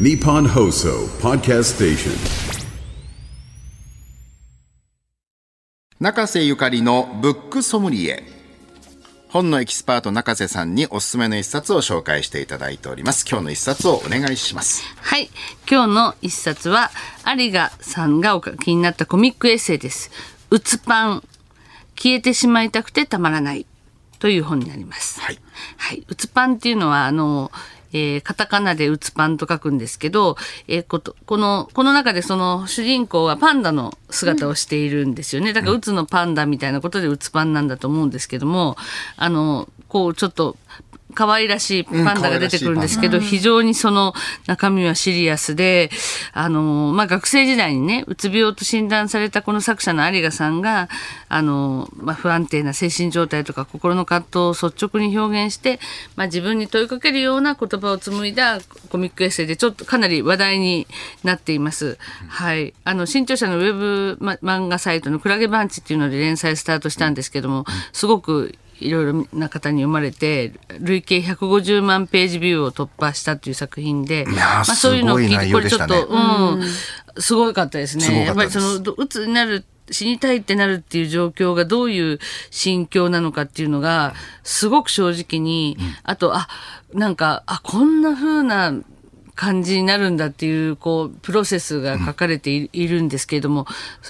Nippon Hoso Podcast Station. 中瀬ゆかりのブックソムリエ本のエキスパート中瀬さんにおすすめの一冊を紹介していただいております今日の一冊をお願いしますはい。今日の一冊は、有賀さんがお書きになったコミックエッセイです。うつパン。消えてしまいたくてたまらない。という本になります。はい。はい。うつパンっていうのは、あの、えーカタカナでうつパンと書くんですけど、えーこと、この、この中でその主人公はパンダの姿をしているんですよね。だからうつのパンダみたいなことでうつパンなんだと思うんですけども、あの、こうちょっと、可愛らしいパンダが出てくるんですけど、非常にその中身はシリアスで、あの、まあ、学生時代にね、うつ病と診断されたこの作者の有賀さんが、あの、まあ、不安定な精神状態とか心の葛藤を率直に表現して、まあ、自分に問いかけるような言葉を紡いだコミックエッセイで、ちょっとかなり話題になっています。はい。あの、新潮社のウェブ、ま、漫画サイトのクラゲバンチっていうので連載スタートしたんですけども、すごくいろいろな方に読まれて累計150万ページビューを突破したという作品で、やーそういうのを聞いてこれちょっと、うん、すごかったですね。やっぱりそのうつになる死にたいってなるっていう状況がどういう心境なのかっていうのがすごく正直に、あとあなんかあこんな風な感じになるんだっていう、こう、プロセスが書かれてい,、いるんですけれども、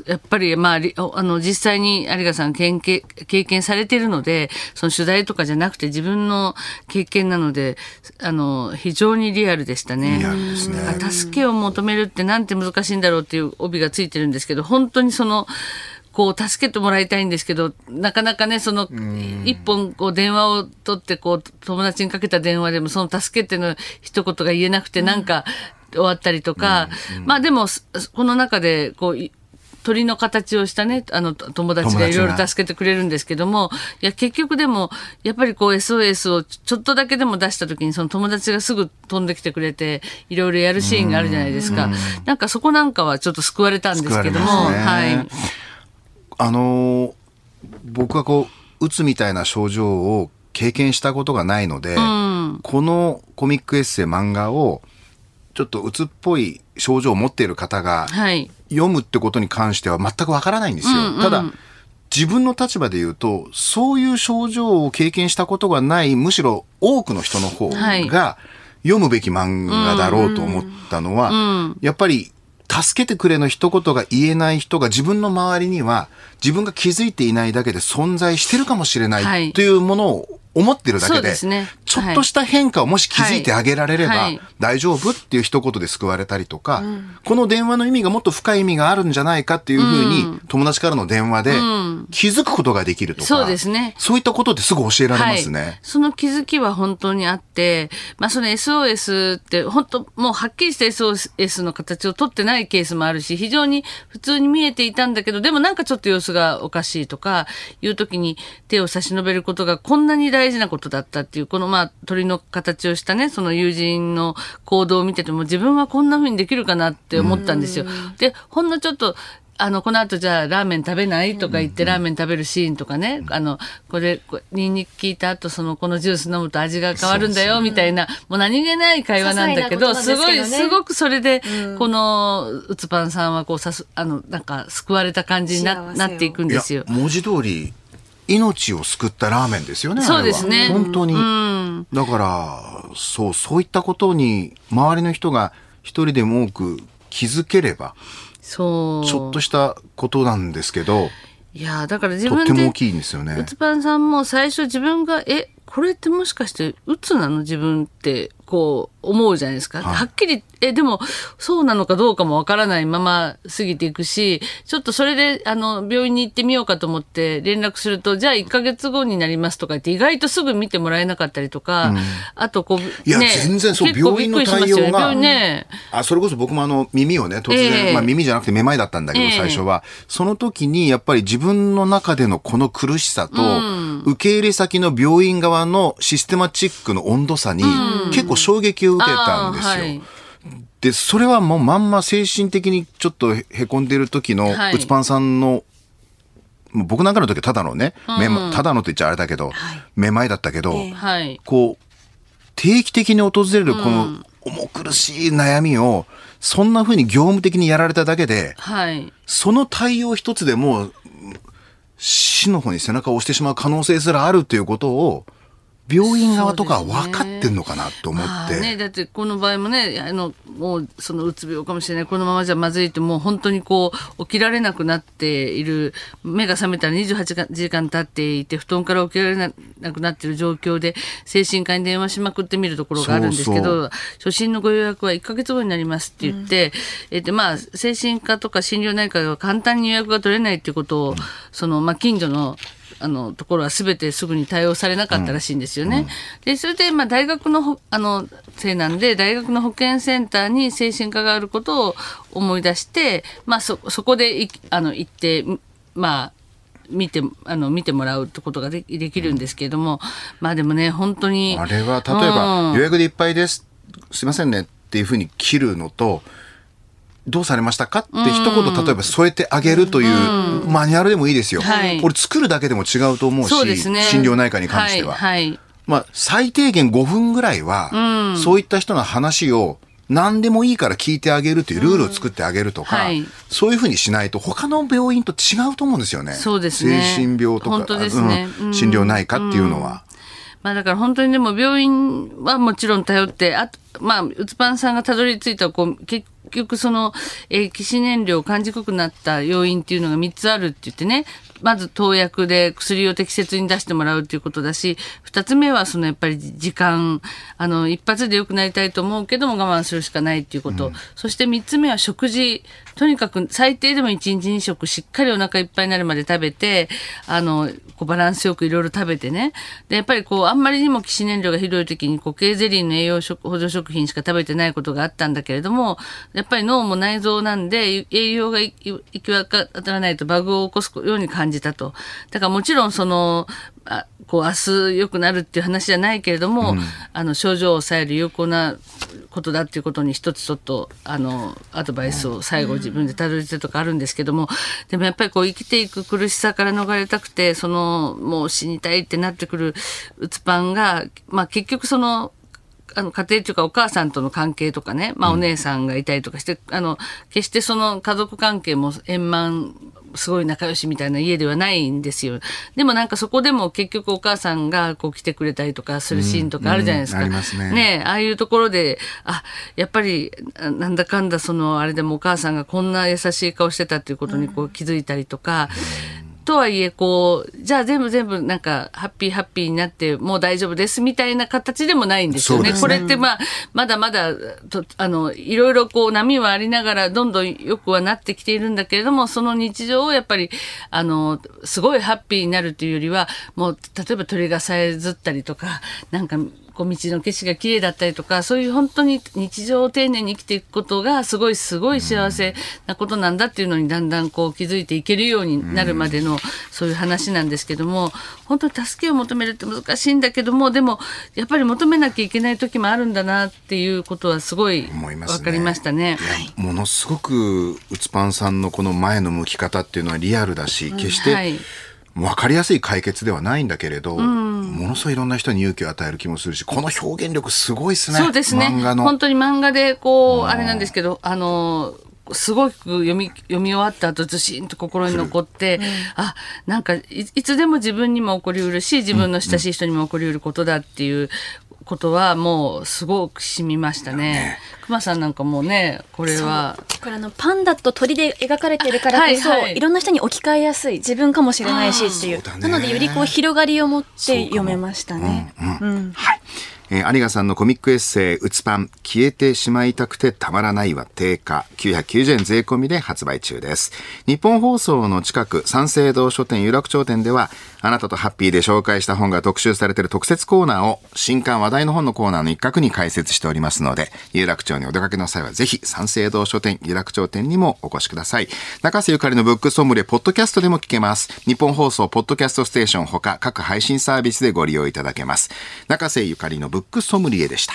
やっぱり、まあ、りあの、実際に有賀さん経験経験されているので、その取材とかじゃなくて自分の経験なので、あの、非常にリアルでしたね。リアルですねあ助けを求めるってなんて難しいんだろうっていう帯がついてるんですけど、本当にその、こう、助けてもらいたいんですけど、なかなかね、その、一本、こう、電話を取って、こう、友達にかけた電話でも、その助けての一言が言えなくて、なんか、終わったりとか、まあでも、すこの中で、こう、い鳥の形をしたね、あの、友達がいろいろ助けてくれるんですけども、いや、結局でも、やっぱりこう SOS をちょっとだけでも出した時に、その友達がすぐ飛んできてくれて、いろいろやるシーンがあるじゃないですか。なんかそこなんかはちょっと救われたんですけども、はい。あのー僕はこううつみたいな症状を経験したことがないので、このコミックエッセイ漫画をちょっとうつっぽい症状を持っている方がはい。読むってことに関しては全くわからないんですよ。ただ自分の立場で言うとそういう症状を経験したことがないむしろ多くの人の方はい。が読むべき漫画だろうと思ったのは、やっぱり助けてくれの一言が言えない人が自分の周りには自分が気づいていないだけで存在してるかもしれなはいい。というものを思ってるだけで、ね。ちょっとした変化をもし気づいてあげられればはい。大丈夫っていう一言で救われたりとか、この電話の意味がもっと深い意味があるんじゃないかっていうふうに友達からの電話で気づくことができるとか、そうですね。そういったことってすぐ教えられますね。はい、その気づきは本当にあって、まあその SOS って本当もうはっきりした SOS の形を取ってないケースもあるし、非常に普通に見えていたんだけど、でもなんかちょっと様子がおかしいとかいう時に手を差し伸べることがこんなに大事なことだったっていう、このまあ鳥の形をしたね、その友人の行動を見てても自分はこんな風にできるかなって思ったんですよ。で、ほんのちょっとあの、この後じゃあラーメン食べないとか言ってラーメン食べるシーンとかね、あの、これ、こニンニク効いた後、その、このジュース飲むと味が変わるんだよ、みたいな、もう何気ない会話なんだけど、すけどね。すごい、すごくそれで、この、うつぱんさんはこうさす、あの、なんか、救われた感じにななっていくんですよ。文字通り命を救ったラーメンですよね。そうですね本当に。うん。だから、そう、そういったことに周りの人が一人でも多く気づければ、そう。ちょっとしたことなんですけど、いやーだから自とっ分でても大きいんですよねう。つぱんさんも最初自分がえこれってもしかしてうつなの？自分ってこう思うじゃないですか、はっきりえでもそうなのかどうかもわからないまま過ぎていくしちょっとそれであの病院に行ってみようかと思って連絡するとじゃあ1ヶ月後になりますとか言って意外とすぐ見てもらえなかったりとか、あとこういやね全然そう病院の対応がね。あそれこそ僕もあの耳をね突然、ええ。まあ、耳じゃなくてめまいだったんだけど、ええ。最初は。その時にやっぱり自分の中でのこの苦しさと、受け入れ先の病院側のシステマチックの温度差に結構衝撃を受けたんですよ。はい。でそれはもうまんま精神的にちょっとへへこんでる時のはい。うつパンさんの、もう僕なんかの時はただのね、めまただのって言っちゃあれだけど、めまいだったけど、はい。こう定期的に訪れるこの重苦しい悩みを、そんな風に業務的にやられただけで、はい。その対応一つでもう、死の方に背中を押してしまう可能性すらあるっていうことを、病院側とかは分かってんのかなと思って。まあね、だってこの場合もねあのもうそのうつ病かもしれない。このままじゃまずいってもう本当にこう起きられなくなっている。目が覚めたら28時間時間経っていて布団から起きられなくなっている状況で精神科に電話しまくってみるところがあるんですけど初診のご予約は1か月後になりますって言って、えっとまあ、精神科とか心療内科が簡単に予約が取れないっていうことを、そのまあ、近所のあのところは全てすぐに対応されなかったらしいんですよね。でそれで、まあ、大学のほあのせいなんで大学の保健センターに精神科があることを思い出して、まあ、そそこでいあの行ってまあ見てあの見てもらうってことがでできるんですけれども、まあでもね本当にあれは例えば、うん。予約でいっぱいです、すいませんね。っていうふうに切るのと、どうされましたか？って一言例えば添えてあげるというマニュアルでもいいですよ。はい。これ作るだけでも違うと思うし、ね。心療内科に関しては。はいはい。まあ、最低限5分ぐらいは、そういった人の話を何でもいいから聞いてあげるというルールを作ってあげるとか、はい。そういうふうにしないと他の病院と違うと思うんですよね。そうですね。精神病とか、ね。うん。うん。心療内科っていうのは。まあだから本当にでも病院はもちろん頼って、あと、まあ、うつパンさんがたどり着いた、こう、結局その、えー、起死燃料を感じにくくなった要因っていうのが3つあるって言ってね、まず投薬で薬を適切に出してもらうっていうことだし、2つ目はそのやっぱり時間、あの、一発で良くなりたいと思うけども我慢するしかないっていうこと。そして3つ目は食事。とにかく最低でも1日2食しっかりお腹いっぱいになるまで食べて、あの、こうバランスよくいろいろ食べてね。で、やっぱりこう、あんまりにも起死燃料がひどい時に、こう、ケーゼリーの栄養食補助食品しか食べてないことがあったんだけれども、やっぱり脳も内臓なんで、栄養が行き渡らないとバグを起こすように感じたと。だからもちろんその、あこう明日良くなるっていう話じゃないけれども、あの症状を抑える有効なことだっていうことに一つちょっとあのアドバイスを最後自分でたどり着いたとかあるんですけどもでもやっぱりこう生きていく苦しさから逃れたくてそのもう死にたいってなってくるうつパンが、まあ、結局そのあの家庭というかお母さんとの関係とかね、まあ、お姉さんがいたりとかして、あの決してその家族関係も円満すごい仲良しみたいな家ではないんですよ。でもなんかそこでも結局お母さんがこう来てくれたりとかするシーンとかあるじゃないですか。うんうんありますね。ねああいうところで、あ、やっぱりあなんだかんだそのあれでもお母さんがこんな優しい顔してたっていうことにこう気づいたりとか、とはいえこうじゃあ全部全部なんかハッピーハッピーになってもう大丈夫ですみたいな形でもないんですよね。そうですこれってまあまだまだとあのいろいろこう波はありながらどんどん良くはなってきているんだけれどもその日常をやっぱりあのすごいハッピーになるというよりはもう例えば鳥がさえずったりとかなんかこう道の景色が綺麗だったりとかそういう本当に日常を丁寧に生きていくことがすごいすごい幸せなことなんだっていうのにだんだんこう気づいていけるようになるまでのそういう話なんですけども本当に助けを求めるって難しいんだけどもでもやっぱり求めなきゃいけない時もあるんだなっていうことはすごい分かりましたね。いやものすごくうつパンさんのこの前の向き方っていうのはリアルだし、決してはい分かりやすい解決ではないんだけれど、ものすごいいろんな人に勇気を与える気もするしこの表現力すごいですね。そうですね。本当に漫画でこうあれなんですけどあのすごく読み読み終わった後ずしんと心に残って、あなんかいいつでも自分にも起こりうるし自分の親しい人にも起こりうることだっていうことはもうすごく染みましたね。熊さんなんかもうねこれは。これあのパンダと鳥で描かれてるからこそ、はいはい。いろんな人に置き換えやすい自分かもしれないしっていう。そうだね。なのでよりこう広がりを持って読めましたね。うん。はい。えー有賀さんのコミックエッセイ、うつパン、消えてしまいたくてたまらないは定価、990円税込みで発売中です。日本放送の近く、三省堂書店有楽町店では、あなたとハッピーで紹介した本が特集されている特設コーナーを、新刊話題の本のコーナーの一角に開設しておりますので、有楽町にお出かけの際はぜひ、三省堂書店有楽町店にもお越しください。中瀬ゆかりのブックソムリエ、ポッドキャストでも聞けます。日本放送、ポッドキャストステーションほか、各配信サービスでご利用いただけます。中瀬ゆかりのブックソムリエでした。